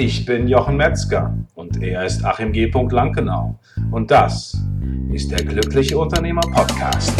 Ich bin Jochen Metzger und er ist Achim G. Lankenau. Und das ist der Glückliche Unternehmer Podcast.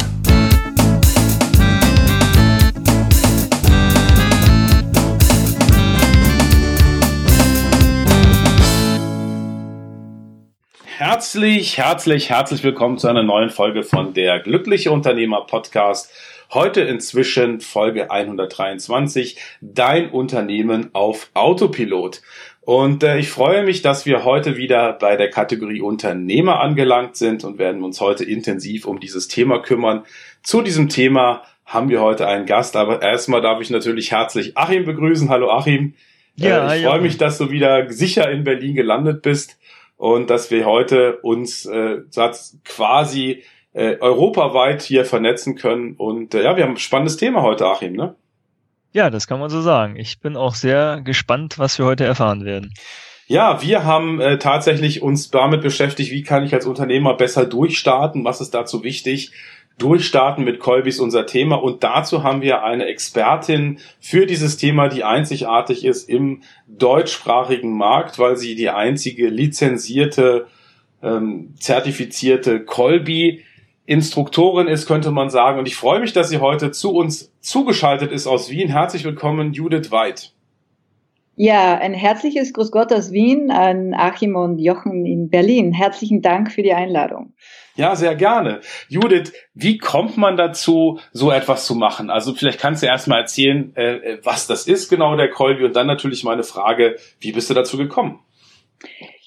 Herzlich, herzlich, herzlich willkommen zu einer neuen Folge von der Glückliche Unternehmer Podcast. Heute inzwischen Folge 123, dein Unternehmen auf Autopilot. Und äh, ich freue mich, dass wir heute wieder bei der Kategorie Unternehmer angelangt sind und werden uns heute intensiv um dieses Thema kümmern. Zu diesem Thema haben wir heute einen Gast, aber erstmal darf ich natürlich herzlich Achim begrüßen. Hallo Achim. Ja, äh, ich freue mich, dass du wieder sicher in Berlin gelandet bist und dass wir heute uns äh, quasi äh, europaweit hier vernetzen können. Und äh, ja, wir haben ein spannendes Thema heute, Achim, ne? Ja, das kann man so sagen. Ich bin auch sehr gespannt, was wir heute erfahren werden. Ja, wir haben äh, tatsächlich uns damit beschäftigt, wie kann ich als Unternehmer besser durchstarten, was ist dazu wichtig. Durchstarten mit Kolby ist unser Thema und dazu haben wir eine Expertin für dieses Thema, die einzigartig ist im deutschsprachigen Markt, weil sie die einzige lizenzierte, ähm, zertifizierte Kolby Instruktorin ist, könnte man sagen. Und ich freue mich, dass sie heute zu uns zugeschaltet ist aus Wien. Herzlich willkommen, Judith Weid. Ja, ein herzliches Grüß Gott aus Wien an Achim und Jochen in Berlin. Herzlichen Dank für die Einladung. Ja, sehr gerne. Judith, wie kommt man dazu, so etwas zu machen? Also vielleicht kannst du erstmal erzählen, äh, was das ist genau, der Kolbi, und dann natürlich meine Frage, wie bist du dazu gekommen?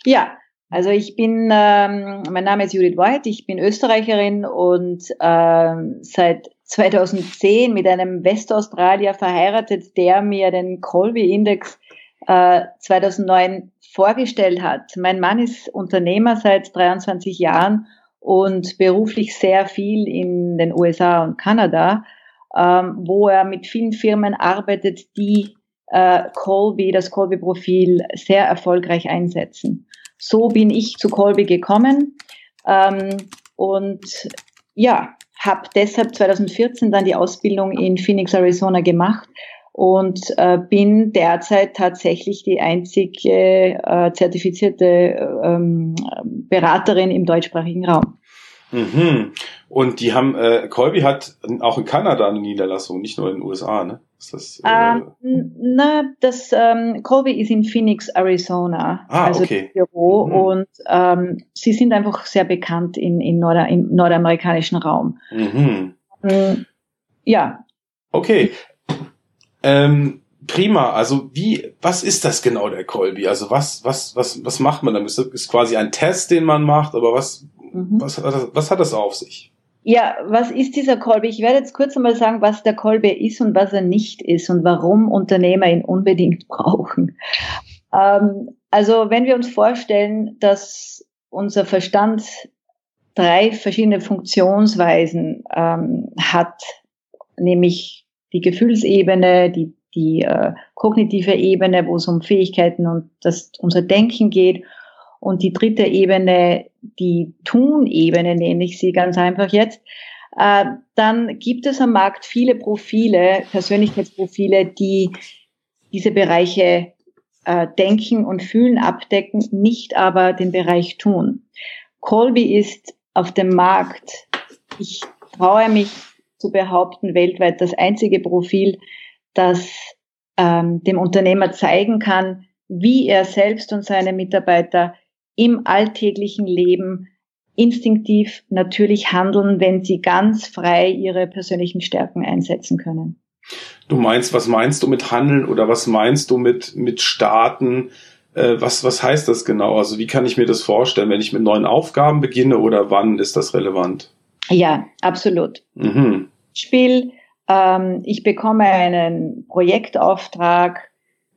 Ja, also ich bin, ähm, mein Name ist Judith White, ich bin Österreicherin und ähm, seit 2010 mit einem Westaustralier verheiratet, der mir den Colby Index äh, 2009 vorgestellt hat. Mein Mann ist Unternehmer seit 23 Jahren und beruflich sehr viel in den USA und Kanada, ähm, wo er mit vielen Firmen arbeitet, die äh, Colby, das Colby-Profil sehr erfolgreich einsetzen. So bin ich zu Colby gekommen ähm, und ja, habe deshalb 2014 dann die Ausbildung in Phoenix, Arizona gemacht und äh, bin derzeit tatsächlich die einzige äh, zertifizierte ähm, Beraterin im deutschsprachigen Raum. Mhm. Und die haben, äh, Colby hat auch in Kanada eine Niederlassung, nicht nur in den USA, ne? Ist das, äh ähm, na, das ähm, Colby ist in Phoenix, Arizona, ah, also okay. das Büro mhm. und ähm, sie sind einfach sehr bekannt in, in Nord im nordamerikanischen Raum. Mhm. Ähm, ja. Okay. Ähm, prima. Also wie, was ist das genau der Colby? Also was, was, was, was macht man damit? Das ist quasi ein Test, den man macht, aber was, mhm. was, was, was hat das auf sich? Ja, was ist dieser Kolbe? Ich werde jetzt kurz einmal sagen, was der Kolbe ist und was er nicht ist und warum Unternehmer ihn unbedingt brauchen. Ähm, also wenn wir uns vorstellen, dass unser Verstand drei verschiedene Funktionsweisen ähm, hat, nämlich die Gefühlsebene, die, die äh, kognitive Ebene, wo es um Fähigkeiten und das, unser Denken geht und die dritte Ebene, die Tun-Ebene nenne ich sie ganz einfach jetzt, äh, dann gibt es am Markt viele Profile, Persönlichkeitsprofile, die diese Bereiche äh, Denken und Fühlen abdecken, nicht aber den Bereich Tun. Colby ist auf dem Markt, ich traue mich zu behaupten, weltweit das einzige Profil, das ähm, dem Unternehmer zeigen kann, wie er selbst und seine Mitarbeiter im alltäglichen Leben instinktiv natürlich handeln, wenn sie ganz frei ihre persönlichen Stärken einsetzen können. Du meinst, was meinst du mit Handeln oder was meinst du mit, mit Starten? Äh, was, was heißt das genau? Also wie kann ich mir das vorstellen, wenn ich mit neuen Aufgaben beginne oder wann ist das relevant? Ja, absolut. Mhm. Spiel, ähm, ich bekomme einen Projektauftrag,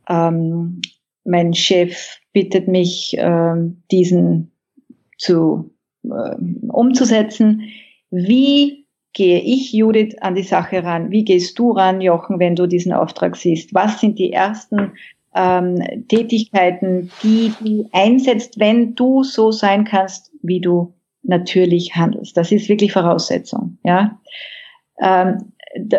ähm, mein Chef bittet mich, äh, diesen zu äh, umzusetzen. Wie gehe ich, Judith, an die Sache ran? Wie gehst du ran, Jochen, wenn du diesen Auftrag siehst? Was sind die ersten ähm, Tätigkeiten, die du einsetzt, wenn du so sein kannst, wie du natürlich handelst? Das ist wirklich Voraussetzung. Ja. Ähm,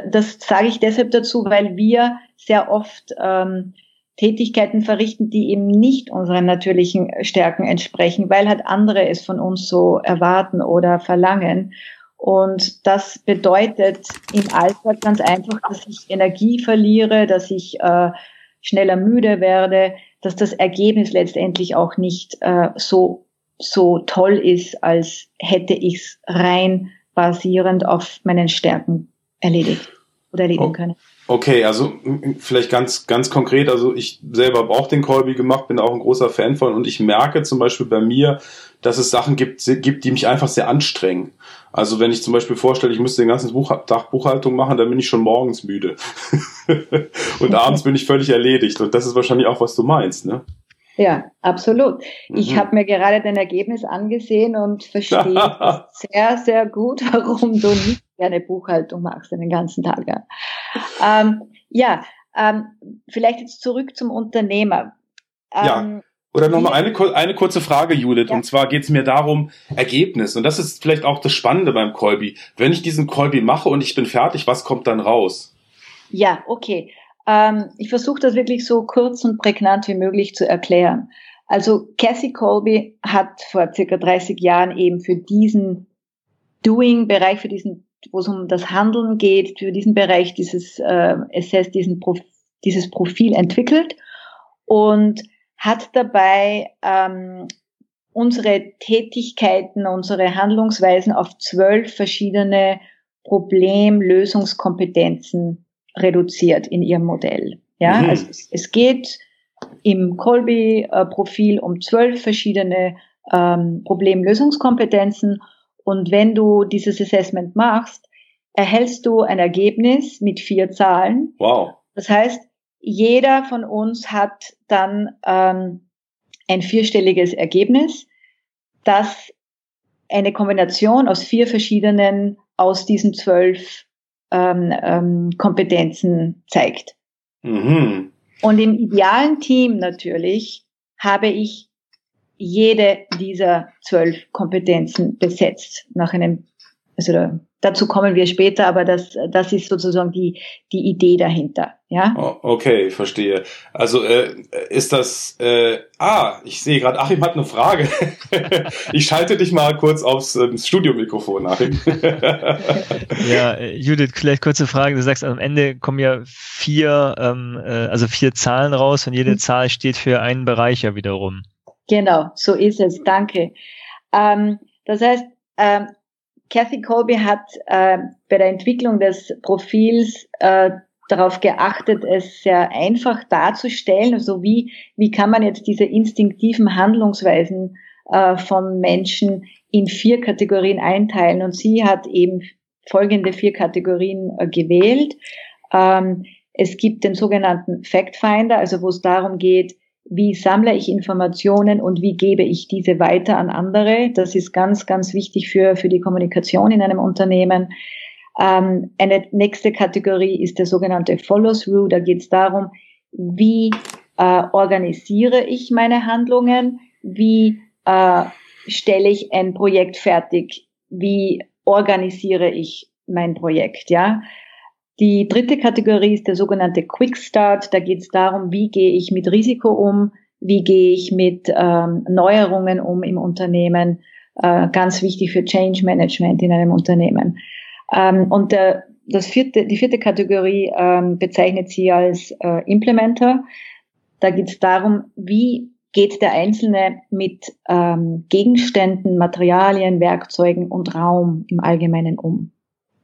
das sage ich deshalb dazu, weil wir sehr oft ähm, Tätigkeiten verrichten, die eben nicht unseren natürlichen Stärken entsprechen, weil halt andere es von uns so erwarten oder verlangen. Und das bedeutet im Alltag ganz einfach, dass ich Energie verliere, dass ich äh, schneller müde werde, dass das Ergebnis letztendlich auch nicht äh, so, so toll ist, als hätte ich es rein basierend auf meinen Stärken erledigt oder erledigen können. Okay, also vielleicht ganz, ganz konkret, also ich selber habe auch den Colby gemacht, bin auch ein großer Fan von und ich merke zum Beispiel bei mir, dass es Sachen gibt, gibt, die mich einfach sehr anstrengen. Also wenn ich zum Beispiel vorstelle, ich müsste den ganzen Buch, Tag Buchhaltung machen, dann bin ich schon morgens müde. und abends bin ich völlig erledigt. Und das ist wahrscheinlich auch, was du meinst, ne? Ja, absolut. Mhm. Ich habe mir gerade dein Ergebnis angesehen und verstehe sehr, sehr gut, warum du nicht gerne Buchhaltung machst den ganzen Tag. Ja, ähm, ja ähm, vielleicht jetzt zurück zum Unternehmer. Ähm, ja. Oder nochmal eine, eine kurze Frage, Judith. Ja. Und zwar geht es mir darum, Ergebnis. Und das ist vielleicht auch das Spannende beim Kolbi. Wenn ich diesen Kolbi mache und ich bin fertig, was kommt dann raus? Ja, okay. Ähm, ich versuche das wirklich so kurz und prägnant wie möglich zu erklären. Also Cassie Colby hat vor circa 30 Jahren eben für diesen Doing-Bereich, für diesen, wo es um das Handeln geht, für diesen Bereich dieses äh, Assess, diesen Prof dieses Profil entwickelt und hat dabei ähm, unsere Tätigkeiten, unsere Handlungsweisen auf zwölf verschiedene Problemlösungskompetenzen reduziert in ihrem Modell. Ja, mhm. also es, es, geht im Colby-Profil um zwölf verschiedene ähm, Problemlösungskompetenzen und wenn du dieses Assessment machst, erhältst du ein Ergebnis mit vier Zahlen. Wow. Das heißt, jeder von uns hat dann ähm, ein vierstelliges Ergebnis, das eine Kombination aus vier verschiedenen aus diesen zwölf ähm, ähm, Kompetenzen zeigt. Mhm. Und im idealen Team natürlich habe ich jede dieser zwölf Kompetenzen besetzt nach einem, also Dazu kommen wir später, aber das, das ist sozusagen die, die Idee dahinter. Ja? Oh, okay, verstehe. Also äh, ist das. Äh, ah, ich sehe gerade, Achim hat eine Frage. ich schalte dich mal kurz aufs äh, Studiomikrofon, Achim. ja, äh, Judith, vielleicht kurze Frage. Du sagst, am Ende kommen ja vier, ähm, äh, also vier Zahlen raus und jede mhm. Zahl steht für einen Bereich ja wiederum. Genau, so ist es. Danke. Ähm, das heißt, ähm, Kathy Colby hat äh, bei der Entwicklung des Profils äh, darauf geachtet, es sehr einfach darzustellen. Also wie, wie kann man jetzt diese instinktiven Handlungsweisen äh, von Menschen in vier Kategorien einteilen? Und sie hat eben folgende vier Kategorien äh, gewählt. Ähm, es gibt den sogenannten Fact Finder, also wo es darum geht, wie sammle ich Informationen und wie gebe ich diese weiter an andere. Das ist ganz, ganz wichtig für, für die Kommunikation in einem Unternehmen. Ähm, eine nächste Kategorie ist der sogenannte Follow-through. Da geht es darum, wie äh, organisiere ich meine Handlungen, wie äh, stelle ich ein Projekt fertig, wie organisiere ich mein Projekt, ja. Die dritte Kategorie ist der sogenannte Quick Start. Da geht es darum, wie gehe ich mit Risiko um, wie gehe ich mit ähm, Neuerungen um im Unternehmen. Äh, ganz wichtig für Change Management in einem Unternehmen. Ähm, und der, das vierte, die vierte Kategorie ähm, bezeichnet sie als äh, Implementer. Da geht es darum, wie geht der Einzelne mit ähm, Gegenständen, Materialien, Werkzeugen und Raum im Allgemeinen um.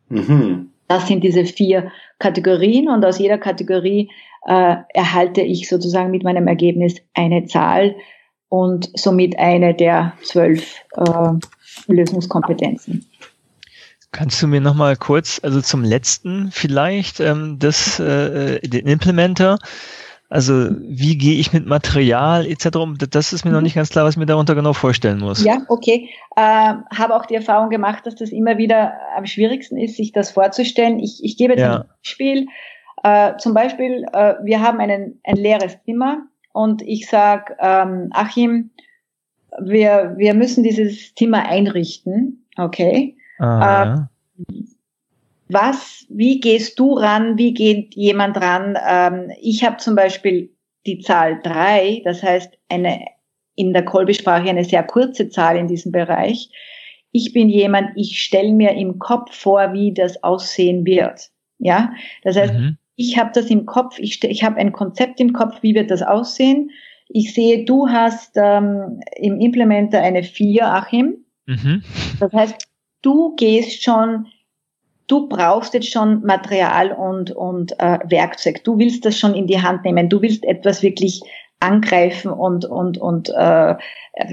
Mhm. Das sind diese vier Kategorien und aus jeder Kategorie äh, erhalte ich sozusagen mit meinem Ergebnis eine Zahl und somit eine der zwölf äh, Lösungskompetenzen. Kannst du mir noch mal kurz, also zum letzten vielleicht, ähm, das, äh, den Implementer, also wie gehe ich mit Material etc. um? Das ist mir mhm. noch nicht ganz klar, was ich mir darunter genau vorstellen muss. Ja, okay. Äh, habe auch die Erfahrung gemacht, dass das immer wieder am schwierigsten ist, sich das vorzustellen. Ich, ich gebe jetzt ja. ein Beispiel. Äh, zum Beispiel, äh, wir haben einen, ein leeres Zimmer und ich sage, ähm, Achim, wir, wir müssen dieses Zimmer einrichten. Okay. Aha. Äh, was, wie gehst du ran, wie geht jemand ran? Ähm, ich habe zum Beispiel die Zahl drei, das heißt eine in der Kolbesprache eine sehr kurze Zahl in diesem Bereich. Ich bin jemand, ich stelle mir im Kopf vor, wie das aussehen wird. Ja, das heißt, mhm. ich habe das im Kopf, ich, ich habe ein Konzept im Kopf, wie wird das aussehen. Ich sehe, du hast ähm, im Implementer eine 4, Achim. Mhm. Das heißt, du gehst schon, du brauchst jetzt schon Material und, und äh, Werkzeug. Du willst das schon in die Hand nehmen. Du willst etwas wirklich angreifen und und und äh,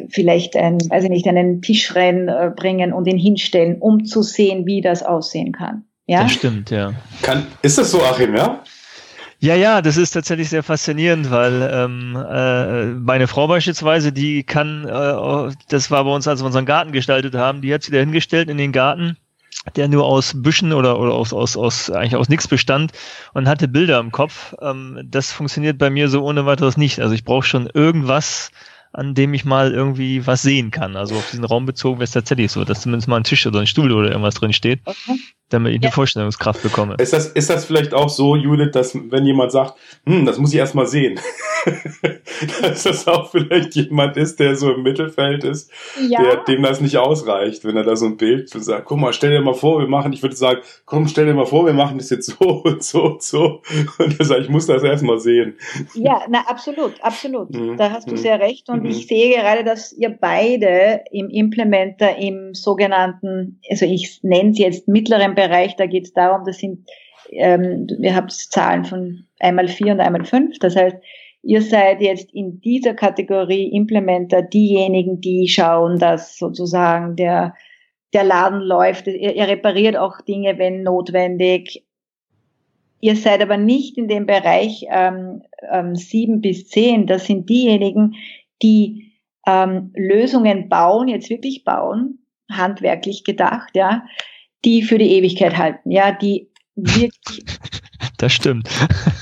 vielleicht ein, weiß ich nicht, einen Tisch reinbringen und ihn hinstellen, um zu sehen, wie das aussehen kann. Ja, das stimmt, ja. Kann, ist das so, Achim, ja? Ja, ja, das ist tatsächlich sehr faszinierend, weil ähm, äh, meine Frau beispielsweise, die kann, äh, das war bei uns, als wir unseren Garten gestaltet haben, die hat sich da hingestellt in den Garten, der nur aus Büschen oder, oder aus, aus, aus eigentlich aus nichts bestand und hatte Bilder im Kopf. Ähm, das funktioniert bei mir so ohne weiteres nicht. Also ich brauche schon irgendwas, an dem ich mal irgendwie was sehen kann. Also auf diesen Raum bezogen wäre es tatsächlich so, dass zumindest mal ein Tisch oder ein Stuhl oder irgendwas drin steht. Okay damit ich eine Vorstellungskraft bekomme. Ist das, ist das vielleicht auch so, Judith, dass wenn jemand sagt, hm, das muss ich erst mal sehen, dass das auch vielleicht jemand ist, der so im Mittelfeld ist, ja. der, dem das nicht ausreicht, wenn er da so ein Bild sagt, guck mal, stell dir mal vor, wir machen, ich würde sagen, komm, stell dir mal vor, wir machen das jetzt so und so und so. Und er sagt, ich muss das erst mal sehen. Ja, na, absolut, absolut. Mhm. Da hast du mhm. sehr recht. Und mhm. ich sehe gerade, dass ihr beide im Implementer im sogenannten, also ich nenne es jetzt mittleren Bereich, da geht es darum, das sind, ähm, wir haben Zahlen von einmal vier und einmal fünf. Das heißt, ihr seid jetzt in dieser Kategorie Implementer diejenigen, die schauen, dass sozusagen der, der Laden läuft. Ihr, ihr repariert auch Dinge, wenn notwendig. Ihr seid aber nicht in dem Bereich ähm, ähm, sieben bis zehn. Das sind diejenigen, die ähm, Lösungen bauen, jetzt wirklich bauen, handwerklich gedacht, ja, die für die Ewigkeit halten, ja, die wirklich. Das stimmt.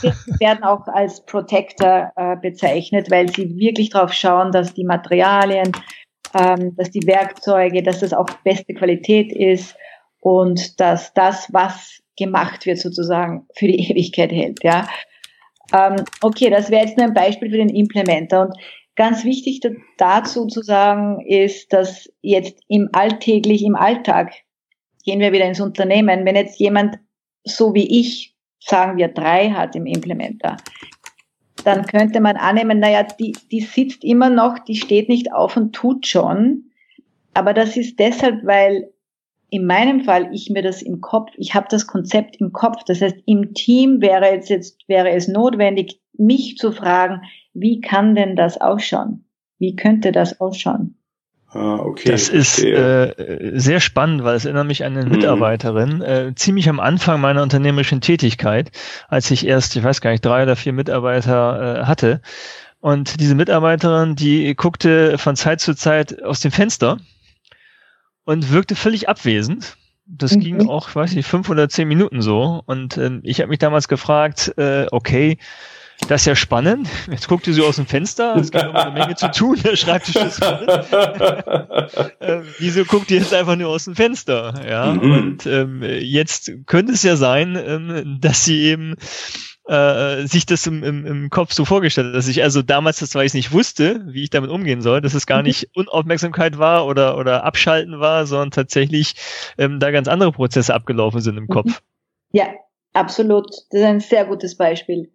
werden auch als Protector äh, bezeichnet, weil sie wirklich darauf schauen, dass die Materialien, ähm, dass die Werkzeuge, dass das auch beste Qualität ist und dass das, was gemacht wird, sozusagen für die Ewigkeit hält. Ja. Ähm, okay, das wäre jetzt nur ein Beispiel für den Implementer. Und ganz wichtig dazu zu sagen ist, dass jetzt im alltäglich, im Alltag gehen wir wieder ins Unternehmen. Wenn jetzt jemand so wie ich, sagen wir drei hat im Implementer, dann könnte man annehmen, naja, die, die sitzt immer noch, die steht nicht auf und tut schon. Aber das ist deshalb, weil in meinem Fall ich mir das im Kopf, ich habe das Konzept im Kopf. Das heißt, im Team wäre jetzt, jetzt wäre es notwendig, mich zu fragen, wie kann denn das ausschauen? Wie könnte das ausschauen? Ah, okay. Das ist äh, sehr spannend, weil es erinnert mich an eine mhm. Mitarbeiterin, äh, ziemlich am Anfang meiner unternehmerischen Tätigkeit, als ich erst, ich weiß gar nicht, drei oder vier Mitarbeiter äh, hatte. Und diese Mitarbeiterin, die guckte von Zeit zu Zeit aus dem Fenster und wirkte völlig abwesend. Das mhm. ging auch, weiß ich, fünf oder zehn Minuten so. Und äh, ich habe mich damals gefragt, äh, okay, das ist ja spannend. Jetzt guckt ihr so aus dem Fenster. Es gibt immer eine Menge zu tun. Der Schreibtisch ist voll. äh, wieso guckt ihr jetzt einfach nur aus dem Fenster? Ja. Mhm. Und ähm, jetzt könnte es ja sein, ähm, dass sie eben äh, sich das im, im, im Kopf so vorgestellt hat, dass ich also damals das, weil ich nicht wusste, wie ich damit umgehen soll, dass es gar mhm. nicht Unaufmerksamkeit war oder, oder Abschalten war, sondern tatsächlich ähm, da ganz andere Prozesse abgelaufen sind im Kopf. Ja, absolut. Das ist ein sehr gutes Beispiel.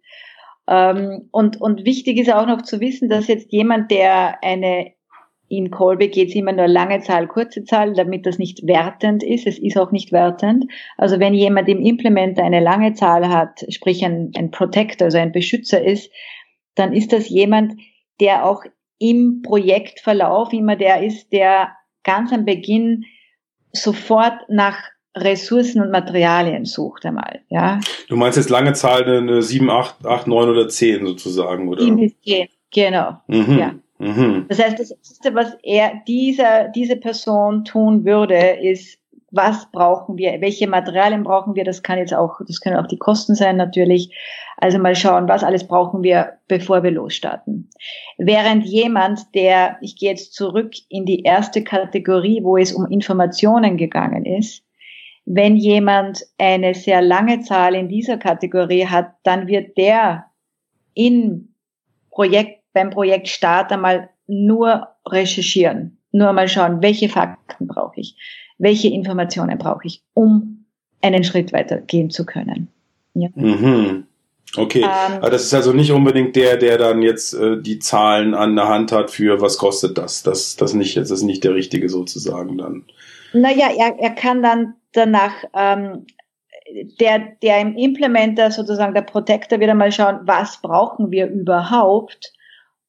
Ähm, und, und wichtig ist auch noch zu wissen, dass jetzt jemand, der eine in Kolbe geht es immer nur lange Zahl, kurze Zahl, damit das nicht wertend ist. Es ist auch nicht wertend. Also wenn jemand im Implementer eine lange Zahl hat, sprich ein, ein Protector, also ein Beschützer ist, dann ist das jemand, der auch im Projektverlauf immer der ist, der ganz am Beginn sofort nach Ressourcen und Materialien sucht einmal, ja. Du meinst jetzt lange Zahl eine 7, 8, 8, 9 oder 10 sozusagen, oder? 7 bis 10, genau, mhm. ja. Mhm. Das heißt, das Erste, was er, dieser, diese Person tun würde, ist, was brauchen wir, welche Materialien brauchen wir, das kann jetzt auch, das können auch die Kosten sein natürlich. Also mal schauen, was alles brauchen wir, bevor wir losstarten. Während jemand, der, ich gehe jetzt zurück in die erste Kategorie, wo es um Informationen gegangen ist, wenn jemand eine sehr lange Zahl in dieser Kategorie hat, dann wird der in Projekt, beim Projektstart einmal nur recherchieren, nur mal schauen, welche Fakten brauche ich, welche Informationen brauche ich, um einen Schritt weiter gehen zu können. Ja. Mhm. Okay, ähm, aber das ist also nicht unbedingt der, der dann jetzt äh, die Zahlen an der Hand hat für was kostet das. Das, das nicht, das ist nicht der richtige sozusagen dann. Naja, er, er kann dann danach ähm, der, der im Implementer sozusagen der Protector wieder mal schauen, was brauchen wir überhaupt?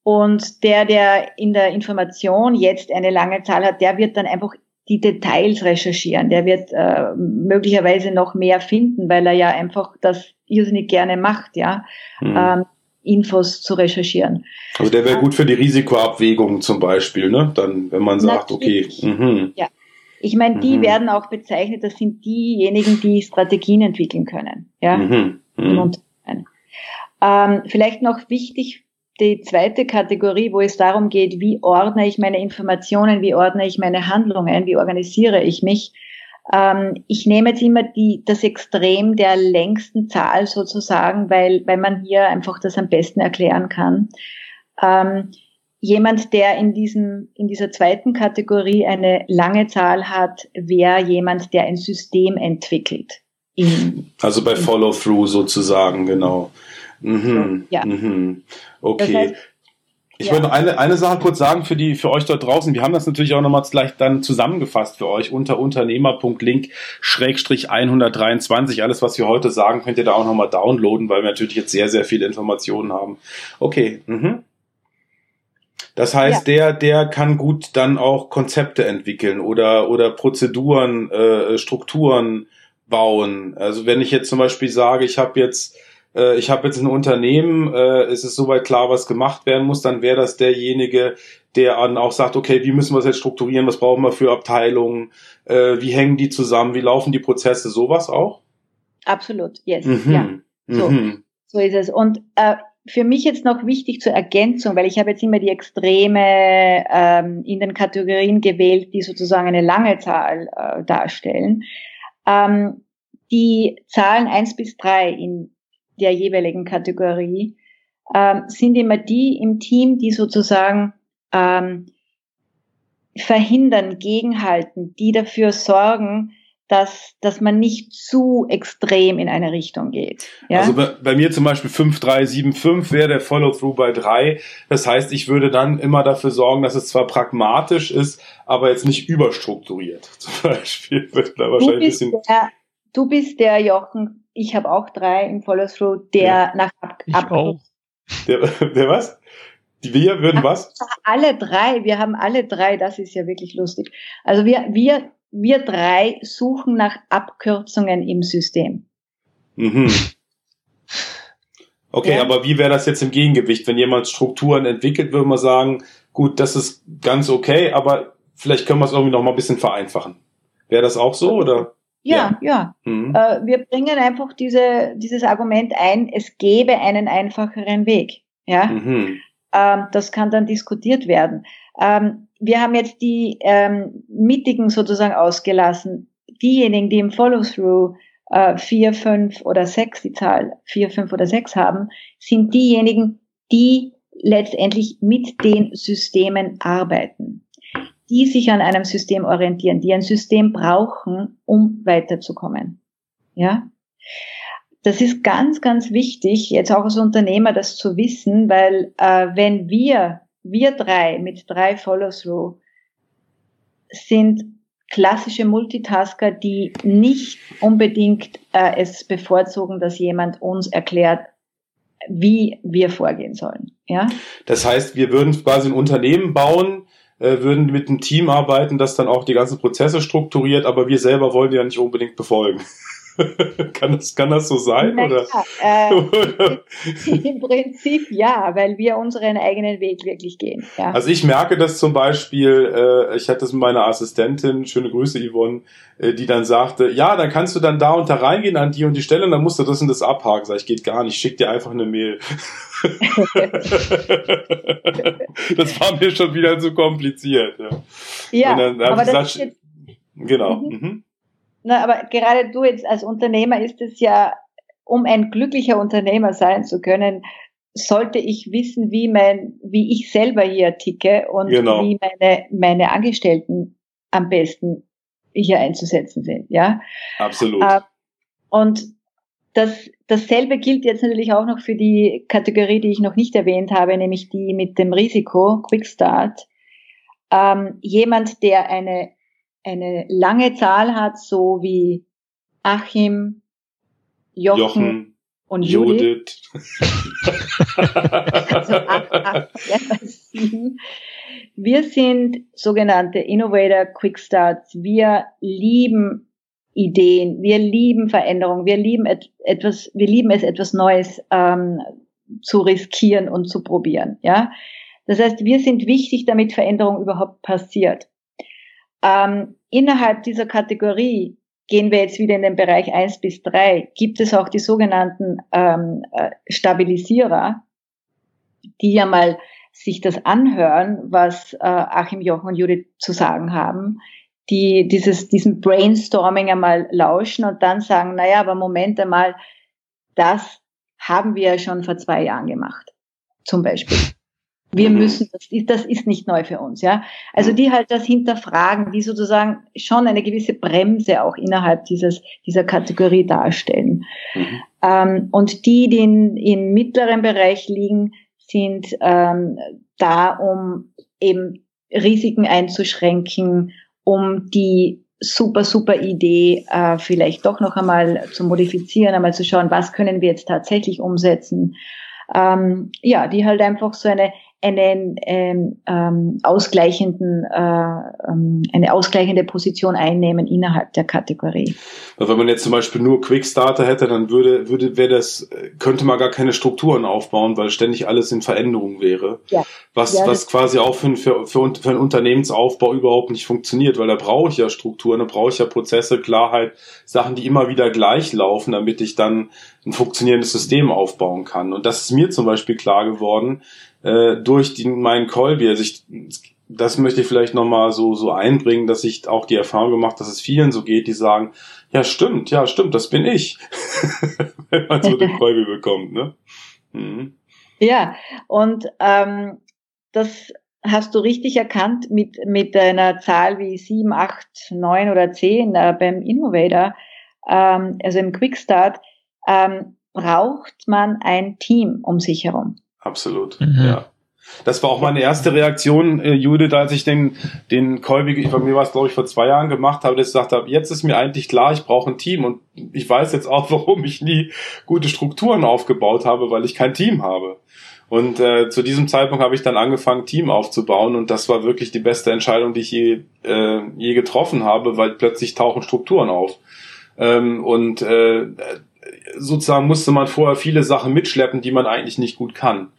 Und der, der in der Information jetzt eine lange Zahl hat, der wird dann einfach die Details recherchieren. Der wird äh, möglicherweise noch mehr finden, weil er ja einfach das irrsinnig gerne macht, ja, hm. ähm, Infos zu recherchieren. Also der wäre gut für die Risikoabwägung zum Beispiel, ne? Dann, wenn man sagt, Natürlich. okay. Mhm. Ja. Ich meine, die mhm. werden auch bezeichnet, das sind diejenigen, die Strategien entwickeln können, ja. Mhm. Mhm. Ähm, vielleicht noch wichtig die zweite Kategorie, wo es darum geht, wie ordne ich meine Informationen, wie ordne ich meine Handlungen, wie organisiere ich mich. Ähm, ich nehme jetzt immer die, das Extrem der längsten Zahl sozusagen, weil, weil man hier einfach das am besten erklären kann. Ähm, jemand, der in diesem, in dieser zweiten Kategorie eine lange Zahl hat, wäre jemand, der ein System entwickelt. also bei Follow-through sozusagen, genau. Mhm. Ja. Mhm. Okay. Das heißt, ich ja. wollte noch eine, eine Sache kurz sagen für die, für euch dort draußen. Wir haben das natürlich auch nochmal gleich dann zusammengefasst für euch unter unternehmer.link Schrägstrich 123. Alles, was wir heute sagen, könnt ihr da auch nochmal downloaden, weil wir natürlich jetzt sehr, sehr viele Informationen haben. Okay. Mhm. Das heißt, ja. der, der kann gut dann auch Konzepte entwickeln oder, oder Prozeduren, äh, Strukturen bauen. Also wenn ich jetzt zum Beispiel sage, ich habe jetzt äh, ich habe jetzt ein Unternehmen, äh, es ist soweit klar, was gemacht werden muss, dann wäre das derjenige, der dann auch sagt, okay, wie müssen wir es jetzt strukturieren, was brauchen wir für Abteilungen, äh, wie hängen die zusammen, wie laufen die Prozesse, sowas auch? Absolut, yes, mhm. ja. So, mhm. so ist es. Und äh, für mich jetzt noch wichtig zur Ergänzung, weil ich habe jetzt immer die Extreme ähm, in den Kategorien gewählt, die sozusagen eine lange Zahl äh, darstellen. Ähm, die Zahlen eins bis drei in der jeweiligen Kategorie, ähm, sind immer die im Team, die sozusagen ähm, verhindern, gegenhalten, die dafür sorgen, dass, dass man nicht zu extrem in eine Richtung geht. Ja? Also bei, bei mir zum Beispiel 5375 wäre der Follow-through bei 3. Das heißt, ich würde dann immer dafür sorgen, dass es zwar pragmatisch ist, aber jetzt nicht überstrukturiert. Zum Beispiel wird da wahrscheinlich ein bisschen. Der, du bist der Jochen, ich habe auch drei im Follow-through, der ja, nach Ab ich auch. Der, der was? Wir würden Ach, was? Alle drei, wir haben alle drei, das ist ja wirklich lustig. Also wir, wir, wir drei suchen nach Abkürzungen im System. Mhm. Okay, ja. aber wie wäre das jetzt im Gegengewicht? Wenn jemand Strukturen entwickelt, würde man sagen, gut, das ist ganz okay, aber vielleicht können wir es irgendwie noch mal ein bisschen vereinfachen. Wäre das auch so oder? Ja, ja. ja. Mhm. Äh, wir bringen einfach diese, dieses Argument ein, es gäbe einen einfacheren Weg. Ja, mhm. ähm, das kann dann diskutiert werden. Ähm, wir haben jetzt die ähm, Mittigen sozusagen ausgelassen. Diejenigen, die im Follow-through äh, vier, fünf oder sechs, die Zahl vier, fünf oder sechs haben, sind diejenigen, die letztendlich mit den Systemen arbeiten die sich an einem System orientieren, die ein System brauchen, um weiterzukommen. Ja. Das ist ganz, ganz wichtig, jetzt auch als Unternehmer das zu wissen, weil äh, wenn wir, wir drei mit drei Follow-through sind klassische Multitasker, die nicht unbedingt äh, es bevorzugen, dass jemand uns erklärt, wie wir vorgehen sollen. Ja? Das heißt, wir würden quasi ein Unternehmen bauen, würden mit einem Team arbeiten, das dann auch die ganzen Prozesse strukturiert, aber wir selber wollen die ja nicht unbedingt befolgen. kann, das, kann das so sein? Na, oder? Ja, äh, Im Prinzip ja, weil wir unseren eigenen Weg wirklich gehen. Ja. Also ich merke das zum Beispiel, äh, ich hatte es mit meiner Assistentin, schöne Grüße Yvonne, äh, die dann sagte, ja, dann kannst du dann da und da reingehen an die und die Stelle und dann musst du das und das abhaken. Sag ich, geht gar nicht, schick dir einfach eine Mail. das war mir schon wieder zu kompliziert. Ja, ja dann, aber das gesagt, genau. Mhm. Na, aber gerade du jetzt als Unternehmer ist es ja, um ein glücklicher Unternehmer sein zu können, sollte ich wissen, wie mein, wie ich selber hier ticke und genau. wie meine, meine Angestellten am besten hier einzusetzen sind, ja. Absolut. Äh, und das, dasselbe gilt jetzt natürlich auch noch für die Kategorie, die ich noch nicht erwähnt habe, nämlich die mit dem Risiko, Quick Start. Ähm, jemand, der eine, eine lange Zahl hat, so wie Achim, Jochen, Jochen und Judith. also acht, acht, sieben. Wir sind sogenannte Innovator Quick Starts. Wir lieben Ideen, wir lieben Veränderung, wir lieben et etwas, wir lieben es, etwas Neues ähm, zu riskieren und zu probieren. Ja, das heißt, wir sind wichtig, damit Veränderung überhaupt passiert. Ähm, innerhalb dieser Kategorie gehen wir jetzt wieder in den Bereich eins bis drei. gibt es auch die sogenannten ähm, äh, Stabilisierer, die ja mal sich das anhören, was äh, Achim, Jochen und Judith zu sagen haben, die dieses, diesen Brainstorming einmal lauschen und dann sagen, naja, aber Moment einmal, das haben wir ja schon vor zwei Jahren gemacht. Zum Beispiel. Wir mhm. müssen, das ist, das ist nicht neu für uns, ja. Also mhm. die halt das hinterfragen, die sozusagen schon eine gewisse Bremse auch innerhalb dieses, dieser Kategorie darstellen. Mhm. Ähm, und die, die in, im mittleren Bereich liegen, sind ähm, da, um eben Risiken einzuschränken, um die super, super Idee äh, vielleicht doch noch einmal zu modifizieren, einmal zu schauen, was können wir jetzt tatsächlich umsetzen. Ähm, ja, die halt einfach so eine einen ähm, ähm, ausgleichenden, äh, ähm, eine ausgleichende Position einnehmen innerhalb der Kategorie. Wenn man jetzt zum Beispiel nur Quickstarter hätte, dann würde, würde, wäre das, könnte man gar keine Strukturen aufbauen, weil ständig alles in Veränderung wäre. Ja. Was, ja, was quasi auch für, für, für, für einen Unternehmensaufbau überhaupt nicht funktioniert, weil da brauche ich ja Strukturen, da brauche ich ja Prozesse, Klarheit, Sachen, die immer wieder gleich laufen, damit ich dann ein funktionierendes System aufbauen kann. Und das ist mir zum Beispiel klar geworden, äh, durch den, meinen Kolby. Also ich, das möchte ich vielleicht nochmal so, so einbringen, dass ich auch die Erfahrung gemacht, dass es vielen so geht, die sagen, ja stimmt, ja stimmt, das bin ich. Wenn man so den Kolby bekommt, ne? Mhm. Ja, und ähm, das hast du richtig erkannt mit, mit einer Zahl wie 7, 8, 9 oder 10 äh, beim Innovator, ähm, also im Quickstart, ähm, braucht man ein Team um sich herum. Absolut, mhm. ja. Das war auch meine erste Reaktion, äh, Judith, als ich den, den Kolby, bei mir war es glaube ich vor zwei Jahren gemacht habe, dass ich gesagt habe, jetzt ist mir eigentlich klar, ich brauche ein Team und ich weiß jetzt auch, warum ich nie gute Strukturen aufgebaut habe, weil ich kein Team habe. Und äh, zu diesem Zeitpunkt habe ich dann angefangen, Team aufzubauen und das war wirklich die beste Entscheidung, die ich je, äh, je getroffen habe, weil plötzlich tauchen Strukturen auf. Ähm, und äh, sozusagen musste man vorher viele Sachen mitschleppen, die man eigentlich nicht gut kann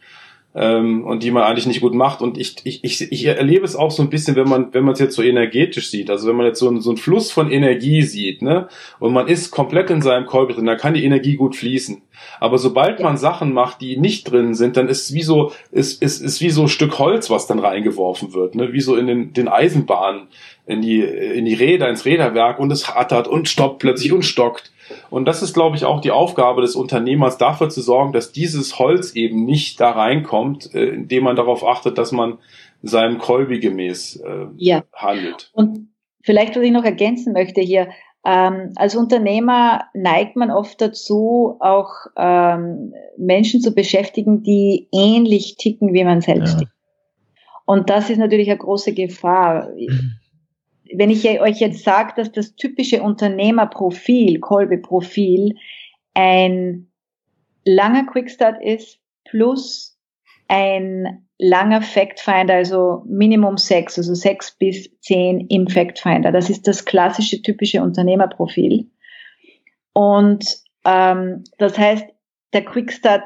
ähm, und die man eigentlich nicht gut macht. Und ich, ich, ich, ich erlebe es auch so ein bisschen, wenn man wenn man es jetzt so energetisch sieht, also wenn man jetzt so, ein, so einen Fluss von Energie sieht, ne, und man ist komplett in seinem Kolben drin, dann kann die Energie gut fließen. Aber sobald man Sachen macht, die nicht drin sind, dann ist es wie so ist, ist, ist wie so ein Stück Holz, was dann reingeworfen wird, ne, wie so in den, den Eisenbahnen in die in die Räder ins Räderwerk und es rattert und stoppt plötzlich und stockt. Und das ist, glaube ich, auch die Aufgabe des Unternehmers, dafür zu sorgen, dass dieses Holz eben nicht da reinkommt, äh, indem man darauf achtet, dass man seinem Kolbi gemäß äh, ja. handelt. Und vielleicht, was ich noch ergänzen möchte hier, ähm, als Unternehmer neigt man oft dazu, auch ähm, Menschen zu beschäftigen, die ähnlich ticken, wie man selbst ja. Und das ist natürlich eine große Gefahr. Mhm wenn ich euch jetzt sage, dass das typische Unternehmerprofil, Kolbe-Profil, ein langer Quickstart ist plus ein langer Factfinder, also Minimum sechs, also sechs bis zehn im Factfinder. Das ist das klassische typische Unternehmerprofil. Und ähm, das heißt, der Quickstart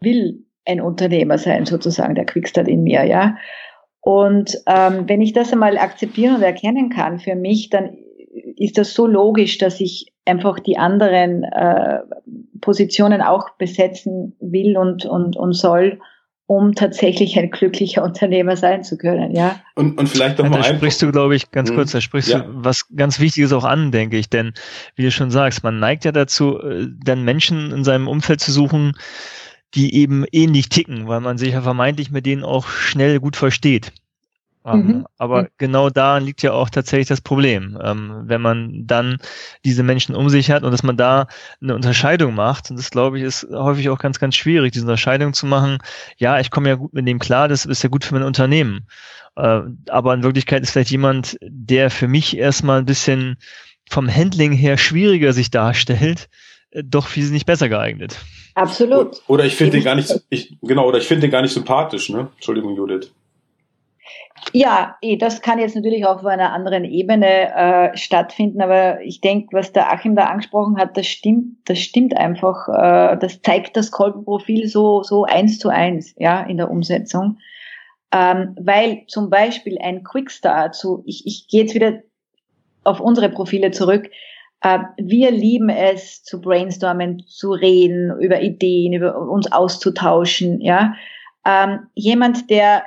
will ein Unternehmer sein, sozusagen, der Quickstart in mir, ja. Und ähm, wenn ich das einmal akzeptieren und erkennen kann für mich, dann ist das so logisch, dass ich einfach die anderen äh, Positionen auch besetzen will und, und, und soll, um tatsächlich ein glücklicher Unternehmer sein zu können, ja. Und, und vielleicht noch mal Da sprichst du, glaube ich, ganz hm. kurz, da sprichst ja. du was ganz Wichtiges auch an, denke ich, denn wie du schon sagst, man neigt ja dazu, äh, dann Menschen in seinem Umfeld zu suchen, die eben ähnlich ticken, weil man sich ja vermeintlich mit denen auch schnell gut versteht. Ähm, mhm. Aber mhm. genau daran liegt ja auch tatsächlich das Problem. Ähm, wenn man dann diese Menschen um sich hat und dass man da eine Unterscheidung macht, und das glaube ich ist häufig auch ganz, ganz schwierig, diese Unterscheidung zu machen, ja, ich komme ja gut mit dem klar, das ist ja gut für mein Unternehmen. Äh, aber in Wirklichkeit ist vielleicht jemand, der für mich erstmal ein bisschen vom Handling her schwieriger sich darstellt, äh, doch viel nicht besser geeignet. Absolut. Oder ich finde den gar nicht, ich, genau, oder ich finde den gar nicht sympathisch, ne? Entschuldigung, Judith. Ja, eh, das kann jetzt natürlich auch auf einer anderen Ebene äh, stattfinden, aber ich denke, was der Achim da angesprochen hat, das stimmt, das stimmt einfach. Äh, das zeigt das Kolbenprofil so so eins zu eins, ja, in der Umsetzung, ähm, weil zum Beispiel ein Quickstart, so ich ich gehe jetzt wieder auf unsere Profile zurück. Äh, wir lieben es zu brainstormen, zu reden, über Ideen, über uns auszutauschen, ja. Ähm, jemand, der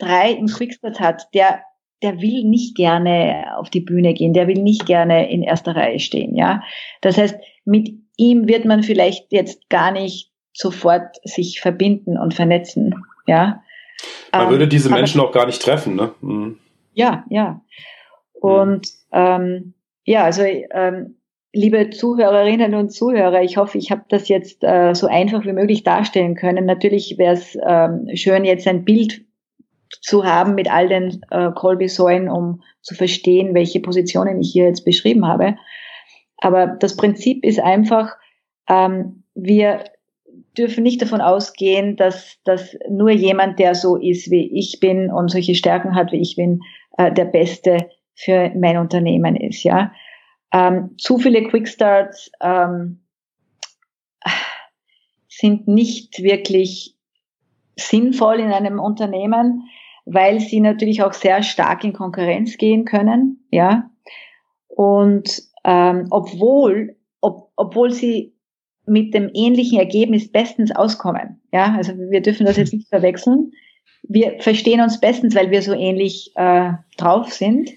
drei im Quickstart hat, der, der will nicht gerne auf die Bühne gehen, der will nicht gerne in erster Reihe stehen, ja. Das heißt, mit ihm wird man vielleicht jetzt gar nicht sofort sich verbinden und vernetzen, ja. Man ähm, würde diese Menschen auch gar nicht treffen, ne? Mhm. Ja, ja. Und ähm, ja, also ähm, liebe Zuhörerinnen und Zuhörer, ich hoffe, ich habe das jetzt äh, so einfach wie möglich darstellen können. Natürlich wäre es ähm, schön, jetzt ein Bild zu haben mit all den äh, Colby-Säulen, um zu verstehen, welche Positionen ich hier jetzt beschrieben habe. Aber das Prinzip ist einfach, ähm, wir dürfen nicht davon ausgehen, dass, dass nur jemand, der so ist, wie ich bin und solche Stärken hat, wie ich bin, äh, der Beste für mein Unternehmen ist. Ja, ähm, zu viele Quickstarts ähm, sind nicht wirklich sinnvoll in einem Unternehmen weil sie natürlich auch sehr stark in Konkurrenz gehen können, ja. Und ähm, obwohl, ob, obwohl sie mit dem ähnlichen Ergebnis bestens auskommen, ja, also wir dürfen das jetzt nicht verwechseln. Wir verstehen uns bestens, weil wir so ähnlich äh, drauf sind.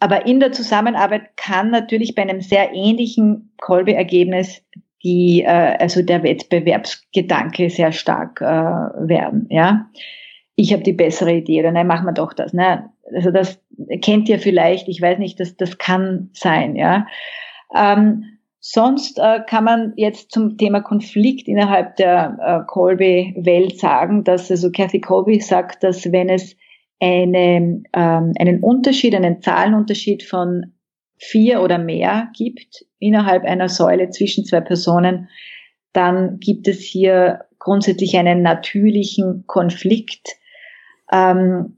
Aber in der Zusammenarbeit kann natürlich bei einem sehr ähnlichen Kolbe-Ergebnis die, äh, also der Wettbewerbsgedanke sehr stark äh, werden, ja ich habe die bessere Idee oder nein, machen wir doch das. Ne? Also das kennt ihr vielleicht, ich weiß nicht, das, das kann sein. Ja. Ähm, sonst äh, kann man jetzt zum Thema Konflikt innerhalb der äh, Colby-Welt sagen, dass also Kathy Colby sagt, dass wenn es eine, ähm, einen Unterschied, einen Zahlenunterschied von vier oder mehr gibt innerhalb einer Säule zwischen zwei Personen, dann gibt es hier grundsätzlich einen natürlichen Konflikt, ähm,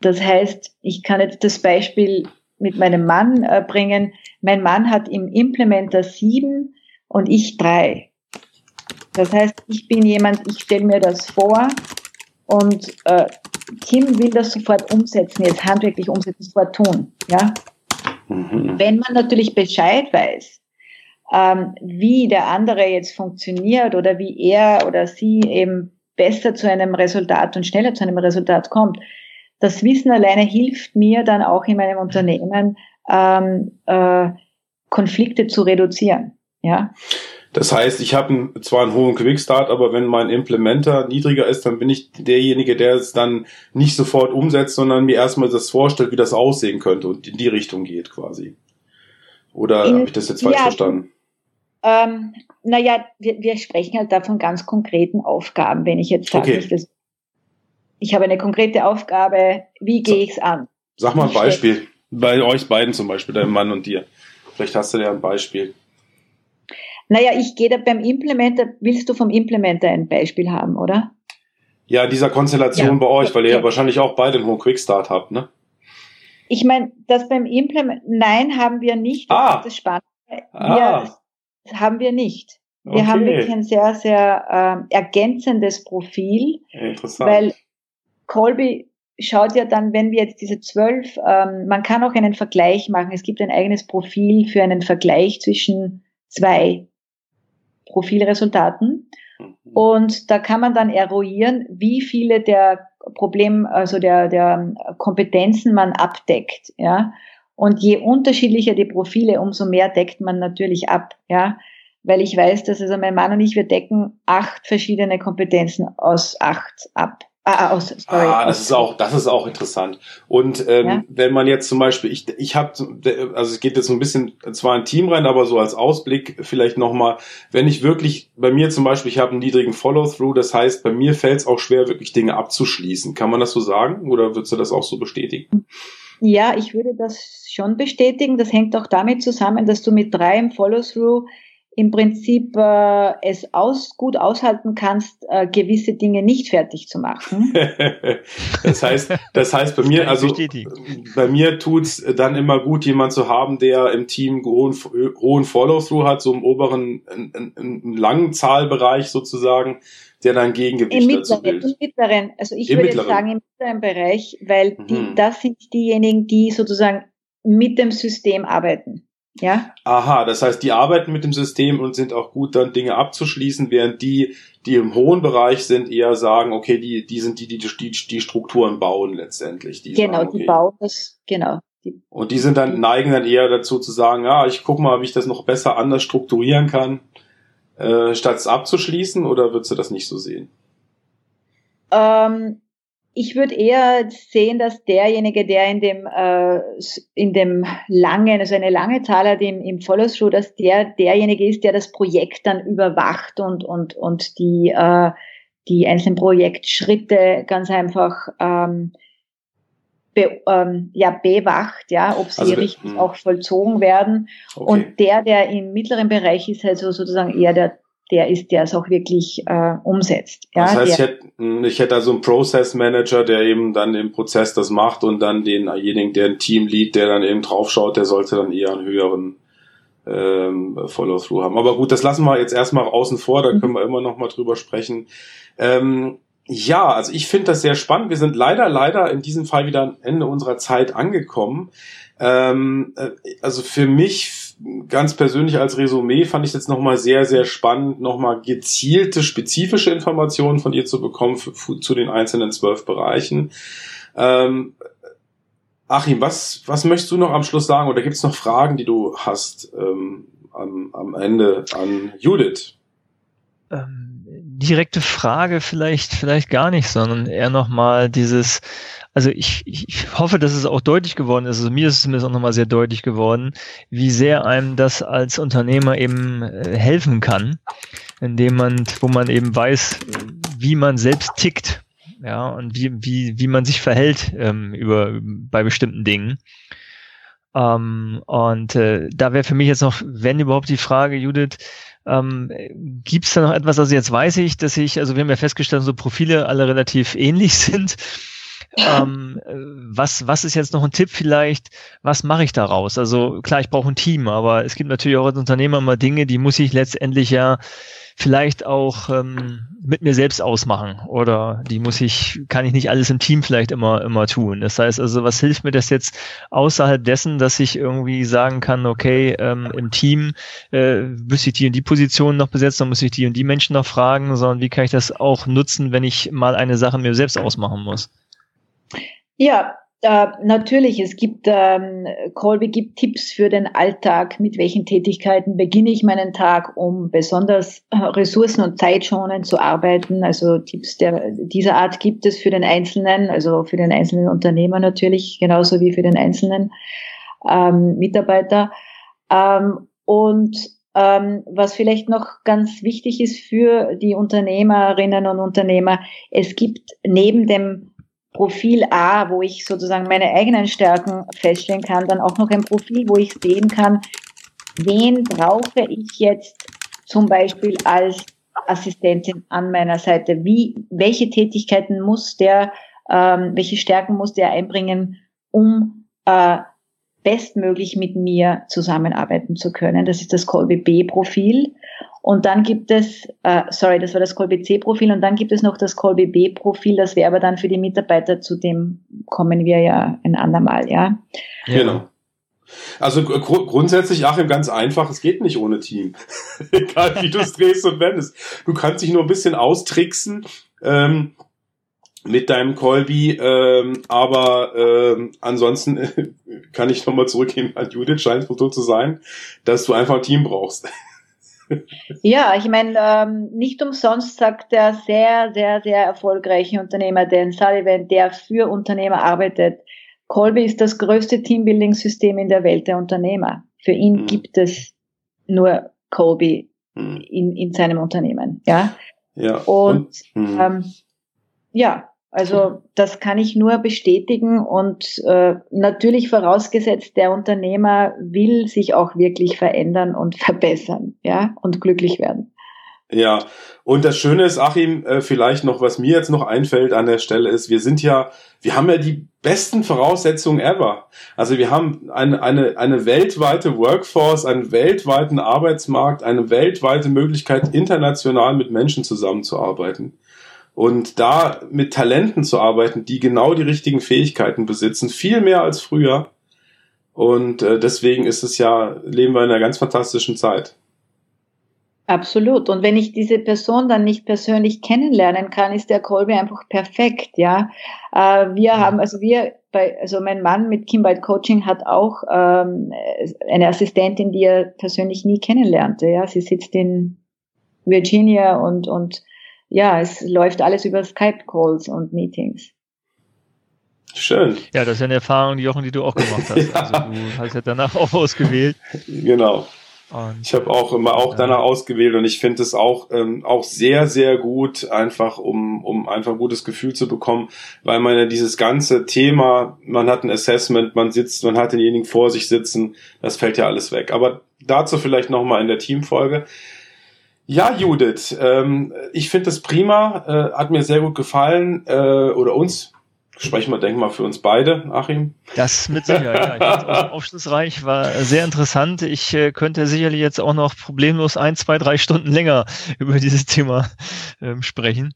das heißt, ich kann jetzt das Beispiel mit meinem Mann äh, bringen. Mein Mann hat im Implementer sieben und ich drei. Das heißt, ich bin jemand, ich stelle mir das vor und äh, Kim will das sofort umsetzen, jetzt handwerklich umsetzen, sofort tun. Ja? Mhm. Wenn man natürlich Bescheid weiß, ähm, wie der andere jetzt funktioniert oder wie er oder sie eben besser zu einem Resultat und schneller zu einem Resultat kommt. Das Wissen alleine hilft mir dann auch in meinem Unternehmen, ähm, äh, Konflikte zu reduzieren. Ja. Das heißt, ich habe zwar einen hohen Quickstart, aber wenn mein Implementer niedriger ist, dann bin ich derjenige, der es dann nicht sofort umsetzt, sondern mir erstmal das vorstellt, wie das aussehen könnte und in die Richtung geht quasi. Oder habe ich das jetzt falsch ja, verstanden? Ähm, naja, wir, wir sprechen halt da von ganz konkreten Aufgaben. Wenn ich jetzt sage, okay. ich, ich habe eine konkrete Aufgabe, wie gehe ich es an? Sag mal ein Beispiel. Bei euch beiden zum Beispiel, deinem Mann und dir. Vielleicht hast du ja ein Beispiel. Naja, ich gehe da beim Implementer, willst du vom Implementer ein Beispiel haben, oder? Ja, dieser Konstellation ja. bei euch, weil ihr ja wahrscheinlich auch beide einen hohen Quickstart habt, ne? Ich meine, das beim Implement, nein, haben wir nicht. Das ah. ist das Spannende. Ah. Wir haben wir nicht. Wir okay. haben wirklich ein sehr, sehr äh, ergänzendes Profil. Interessant. Weil Colby schaut ja dann, wenn wir jetzt diese zwölf, ähm, man kann auch einen Vergleich machen. Es gibt ein eigenes Profil für einen Vergleich zwischen zwei Profilresultaten. Mhm. Und da kann man dann eruieren, wie viele der Problem, also der, der Kompetenzen man abdeckt, ja. Und je unterschiedlicher die Profile, umso mehr deckt man natürlich ab. Ja, weil ich weiß, dass also mein Mann und ich, wir decken acht verschiedene Kompetenzen aus acht ab. Ah, aus, sorry, ah, das aus, ist auch, das ist auch interessant. Und ähm, ja? wenn man jetzt zum Beispiel, ich, ich habe, also es geht jetzt so ein bisschen zwar ein Team rein, aber so als Ausblick vielleicht nochmal, wenn ich wirklich, bei mir zum Beispiel, ich habe einen niedrigen Follow-through, das heißt, bei mir fällt es auch schwer, wirklich Dinge abzuschließen. Kann man das so sagen oder würdest du das auch so bestätigen? Ja, ich würde das schon bestätigen. Das hängt auch damit zusammen, dass du mit drei im Follow-through im Prinzip äh, es aus, gut aushalten kannst, äh, gewisse Dinge nicht fertig zu machen. das heißt, das heißt bei mir, also bei mir tut's dann immer gut, jemand zu haben, der im Team hohen, hohen Follow-through hat, so im oberen, in, in, im langen Zahlbereich sozusagen, der dann Gegengewicht Im dazu bildet. Im mittleren, also ich Im würde mittleren. sagen im mittleren Bereich, weil die, mhm. das sind diejenigen, die sozusagen mit dem System arbeiten. Ja. Aha, das heißt, die arbeiten mit dem System und sind auch gut, dann Dinge abzuschließen, während die, die im hohen Bereich sind, eher sagen, okay, die, die sind die, die die, die Strukturen bauen letztendlich. Die genau, sagen, okay. die bauen das, genau. und die sind dann, neigen dann eher dazu zu sagen, ja, ich guck mal, wie ich das noch besser anders strukturieren kann, äh, statt es abzuschließen, oder würdest du das nicht so sehen? Ähm, ich würde eher sehen, dass derjenige, der in dem, äh, in dem langen, also eine lange Zahl hat im, im Follow-through, dass der derjenige ist, der das Projekt dann überwacht und, und, und die, äh, die einzelnen Projektschritte ganz einfach ähm, be, ähm, ja, bewacht, ja, ob sie also, richtig mh. auch vollzogen werden. Okay. Und der, der im mittleren Bereich ist, also sozusagen eher der der ist, der es auch wirklich äh, umsetzt. Ja, das heißt, ich hätte, ich hätte also einen Process Manager, der eben dann im Prozess das macht und dann denjenigen, der ein Team lead, der dann eben draufschaut, der sollte dann eher einen höheren ähm, Follow-through haben. Aber gut, das lassen wir jetzt erstmal außen vor, da mhm. können wir immer noch mal drüber sprechen. Ähm, ja, also ich finde das sehr spannend. Wir sind leider, leider in diesem Fall wieder am Ende unserer Zeit angekommen. Ähm, äh, also für mich ganz persönlich als Resümee fand ich jetzt nochmal sehr, sehr spannend, nochmal gezielte, spezifische Informationen von ihr zu bekommen zu den einzelnen zwölf Bereichen. Ähm, Achim, was, was möchtest du noch am Schluss sagen? Oder gibt es noch Fragen, die du hast ähm, am, am Ende an Judith? Ähm, direkte Frage vielleicht, vielleicht gar nicht, sondern eher nochmal dieses, also ich, ich hoffe, dass es auch deutlich geworden ist, also mir ist es zumindest auch nochmal sehr deutlich geworden, wie sehr einem das als Unternehmer eben äh, helfen kann, indem man, wo man eben weiß, wie man selbst tickt, ja, und wie, wie, wie man sich verhält ähm, über, bei bestimmten Dingen. Ähm, und äh, da wäre für mich jetzt noch, wenn überhaupt die Frage, Judith, ähm, Gibt es da noch etwas, also jetzt weiß ich, dass ich, also wir haben ja festgestellt, so Profile alle relativ ähnlich sind ähm, was, was ist jetzt noch ein Tipp vielleicht? Was mache ich daraus? Also klar, ich brauche ein Team, aber es gibt natürlich auch als Unternehmer mal Dinge, die muss ich letztendlich ja vielleicht auch ähm, mit mir selbst ausmachen oder die muss ich, kann ich nicht alles im Team vielleicht immer, immer tun. Das heißt also, was hilft mir das jetzt außerhalb dessen, dass ich irgendwie sagen kann, okay, ähm, im Team äh, müsste ich die und die Position noch besetzen, dann muss ich die und die Menschen noch fragen, sondern wie kann ich das auch nutzen, wenn ich mal eine Sache mir selbst ausmachen muss? Ja, äh, natürlich, es gibt, ähm, Colby gibt Tipps für den Alltag, mit welchen Tätigkeiten beginne ich meinen Tag, um besonders äh, ressourcen- und zeitschonend zu arbeiten. Also Tipps der, dieser Art gibt es für den Einzelnen, also für den einzelnen Unternehmer natürlich, genauso wie für den einzelnen ähm, Mitarbeiter. Ähm, und ähm, was vielleicht noch ganz wichtig ist für die Unternehmerinnen und Unternehmer, es gibt neben dem Profil A, wo ich sozusagen meine eigenen Stärken feststellen kann, dann auch noch ein Profil, wo ich sehen kann, wen brauche ich jetzt zum Beispiel als Assistentin an meiner Seite? Wie, welche Tätigkeiten muss der, ähm, welche Stärken muss der einbringen, um äh, bestmöglich mit mir zusammenarbeiten zu können? Das ist das Colby B-Profil. Und dann gibt es, äh, sorry, das war das Colby C-Profil und dann gibt es noch das Colby B-Profil, das wäre aber dann für die Mitarbeiter, zu dem kommen wir ja ein andermal, ja. Genau. Also gr grundsätzlich, Achim, ganz einfach, es geht nicht ohne Team. Egal wie du es drehst und wendest. Du kannst dich nur ein bisschen austricksen ähm, mit deinem Colby, ähm, aber ähm, ansonsten äh, kann ich nochmal zurückgehen an Judith, scheint es so zu sein, dass du einfach ein Team brauchst. Ja, ich meine, ähm, nicht umsonst sagt der sehr, sehr, sehr erfolgreiche Unternehmer, Dan Sullivan, der für Unternehmer arbeitet, Colby ist das größte Teambuilding-System in der Welt der Unternehmer. Für ihn mhm. gibt es nur Colby mhm. in, in seinem Unternehmen. Ja. Ja. Und, und mhm. ähm, ja, also das kann ich nur bestätigen und äh, natürlich vorausgesetzt, der Unternehmer will sich auch wirklich verändern und verbessern, ja, und glücklich werden. Ja, und das Schöne ist, Achim, äh, vielleicht noch, was mir jetzt noch einfällt an der Stelle ist, wir sind ja, wir haben ja die besten Voraussetzungen ever. Also wir haben eine, eine, eine weltweite Workforce, einen weltweiten Arbeitsmarkt, eine weltweite Möglichkeit, international mit Menschen zusammenzuarbeiten. Und da mit Talenten zu arbeiten, die genau die richtigen Fähigkeiten besitzen, viel mehr als früher. Und äh, deswegen ist es ja, leben wir in einer ganz fantastischen Zeit. Absolut. Und wenn ich diese Person dann nicht persönlich kennenlernen kann, ist der Kolbe einfach perfekt, ja. Äh, wir haben, also wir, bei, also mein Mann mit Kimbald Coaching hat auch ähm, eine Assistentin, die er persönlich nie kennenlernte, ja. Sie sitzt in Virginia und, und ja, es läuft alles über Skype-Calls und Meetings. Schön. Ja, das ist ja eine Erfahrung, Jochen, die du auch gemacht hast. ja. Also du hast ja danach auch ausgewählt. Genau. Und ich habe auch immer auch danach ausgewählt und ich finde es auch ähm, auch sehr sehr gut einfach um um einfach ein gutes Gefühl zu bekommen, weil man ja dieses ganze Thema, man hat ein Assessment, man sitzt, man hat denjenigen vor sich sitzen, das fällt ja alles weg. Aber dazu vielleicht noch mal in der Teamfolge. Ja, Judith, ähm, ich finde das prima, äh, hat mir sehr gut gefallen äh, oder uns Sprechen wir, denken mal, für uns beide, Achim. Das mit Sicherheit, ja. Aufschlussreich, war sehr interessant. Ich äh, könnte sicherlich jetzt auch noch problemlos ein, zwei, drei Stunden länger über dieses Thema ähm, sprechen.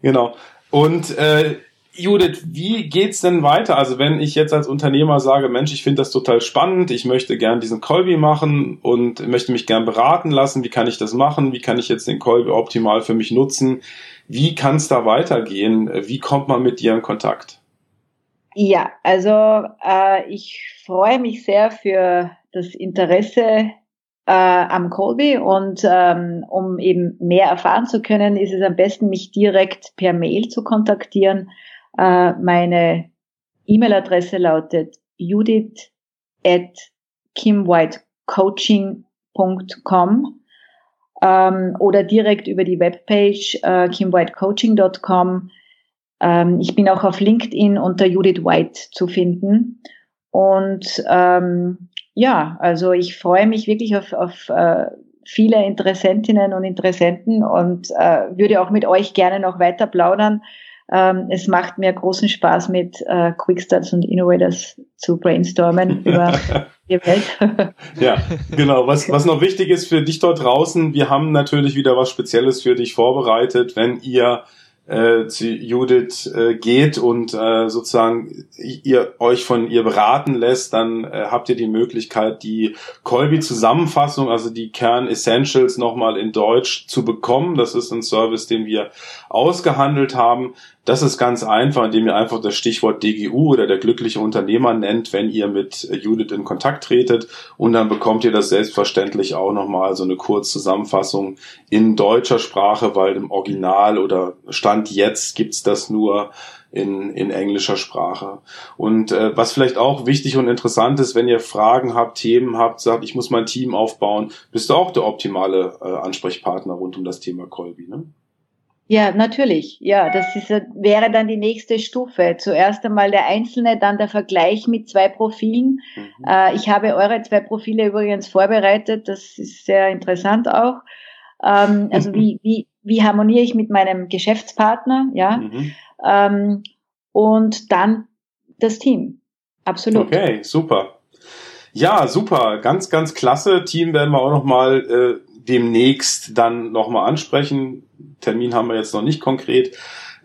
Genau. Und äh, Judith, wie geht's denn weiter? Also wenn ich jetzt als Unternehmer sage, Mensch, ich finde das total spannend, ich möchte gern diesen Kolbi machen und möchte mich gern beraten lassen, wie kann ich das machen? Wie kann ich jetzt den Kolbi optimal für mich nutzen? Wie kann es da weitergehen? Wie kommt man mit dir in Kontakt? Ja, also äh, ich freue mich sehr für das Interesse äh, am Colby und ähm, um eben mehr erfahren zu können, ist es am besten, mich direkt per Mail zu kontaktieren. Äh, meine E-Mail-Adresse lautet judith at kimwhitecoaching.com ähm, oder direkt über die Webpage äh, kimwhitecoaching.com. Ähm, ich bin auch auf LinkedIn unter Judith White zu finden. Und ähm, ja, also ich freue mich wirklich auf, auf äh, viele Interessentinnen und Interessenten und äh, würde auch mit euch gerne noch weiter plaudern. Ähm, es macht mir großen Spaß, mit äh, Quickstarts und Innovators zu brainstormen über die Welt. ja, genau. Was, was noch wichtig ist für dich dort draußen, wir haben natürlich wieder was Spezielles für dich vorbereitet, wenn ihr äh, zu Judith äh, geht und äh, sozusagen ihr euch von ihr beraten lässt, dann äh, habt ihr die Möglichkeit, die Colby-Zusammenfassung, also die Kern-Essentials nochmal in Deutsch zu bekommen. Das ist ein Service, den wir ausgehandelt haben. Das ist ganz einfach, indem ihr einfach das Stichwort DGU oder der glückliche Unternehmer nennt, wenn ihr mit Judith in Kontakt tretet. Und dann bekommt ihr das selbstverständlich auch nochmal so eine Kurzzusammenfassung in deutscher Sprache, weil im Original oder Stand jetzt gibt's das nur in, in englischer Sprache. Und äh, was vielleicht auch wichtig und interessant ist, wenn ihr Fragen habt, Themen habt, sagt, ich muss mein Team aufbauen, bist du auch der optimale äh, Ansprechpartner rund um das Thema Colby, ne? Ja, natürlich. Ja, das ist, wäre dann die nächste Stufe. Zuerst einmal der Einzelne, dann der Vergleich mit zwei Profilen. Mhm. Äh, ich habe eure zwei Profile übrigens vorbereitet. Das ist sehr interessant auch. Ähm, also wie, wie, wie harmoniere ich mit meinem Geschäftspartner? Ja. Mhm. Ähm, und dann das Team. Absolut. Okay, super. Ja, super. Ganz, ganz klasse. Team werden wir auch noch mal äh, demnächst dann nochmal ansprechen. Termin haben wir jetzt noch nicht konkret.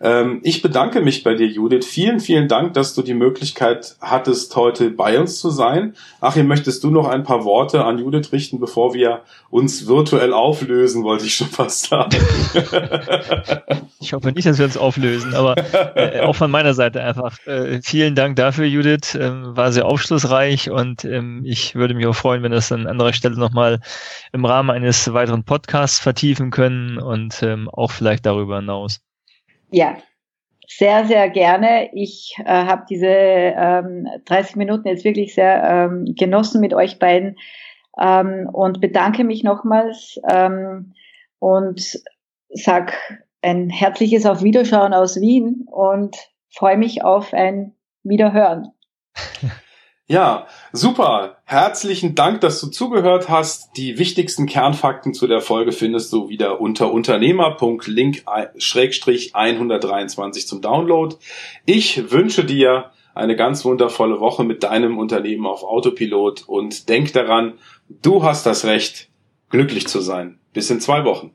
Ähm, ich bedanke mich bei dir, Judith. Vielen, vielen Dank, dass du die Möglichkeit hattest, heute bei uns zu sein. Achim, möchtest du noch ein paar Worte an Judith richten, bevor wir uns virtuell auflösen, wollte ich schon fast sagen. ich hoffe nicht, dass wir uns auflösen, aber äh, auch von meiner Seite einfach äh, vielen Dank dafür, Judith. Ähm, war sehr aufschlussreich und ähm, ich würde mich auch freuen, wenn wir das an anderer Stelle nochmal im Rahmen eines weiteren Podcasts vertiefen können und ähm, auch vielleicht darüber hinaus. Ja, sehr, sehr gerne. Ich äh, habe diese ähm, 30 Minuten jetzt wirklich sehr ähm, genossen mit euch beiden ähm, und bedanke mich nochmals ähm, und sag ein herzliches Auf Wiederschauen aus Wien und freue mich auf ein Wiederhören. Ja, super. Herzlichen Dank, dass du zugehört hast. Die wichtigsten Kernfakten zu der Folge findest du wieder unter unternehmer.link-123 zum Download. Ich wünsche dir eine ganz wundervolle Woche mit deinem Unternehmen auf Autopilot und denk daran, du hast das Recht, glücklich zu sein. Bis in zwei Wochen.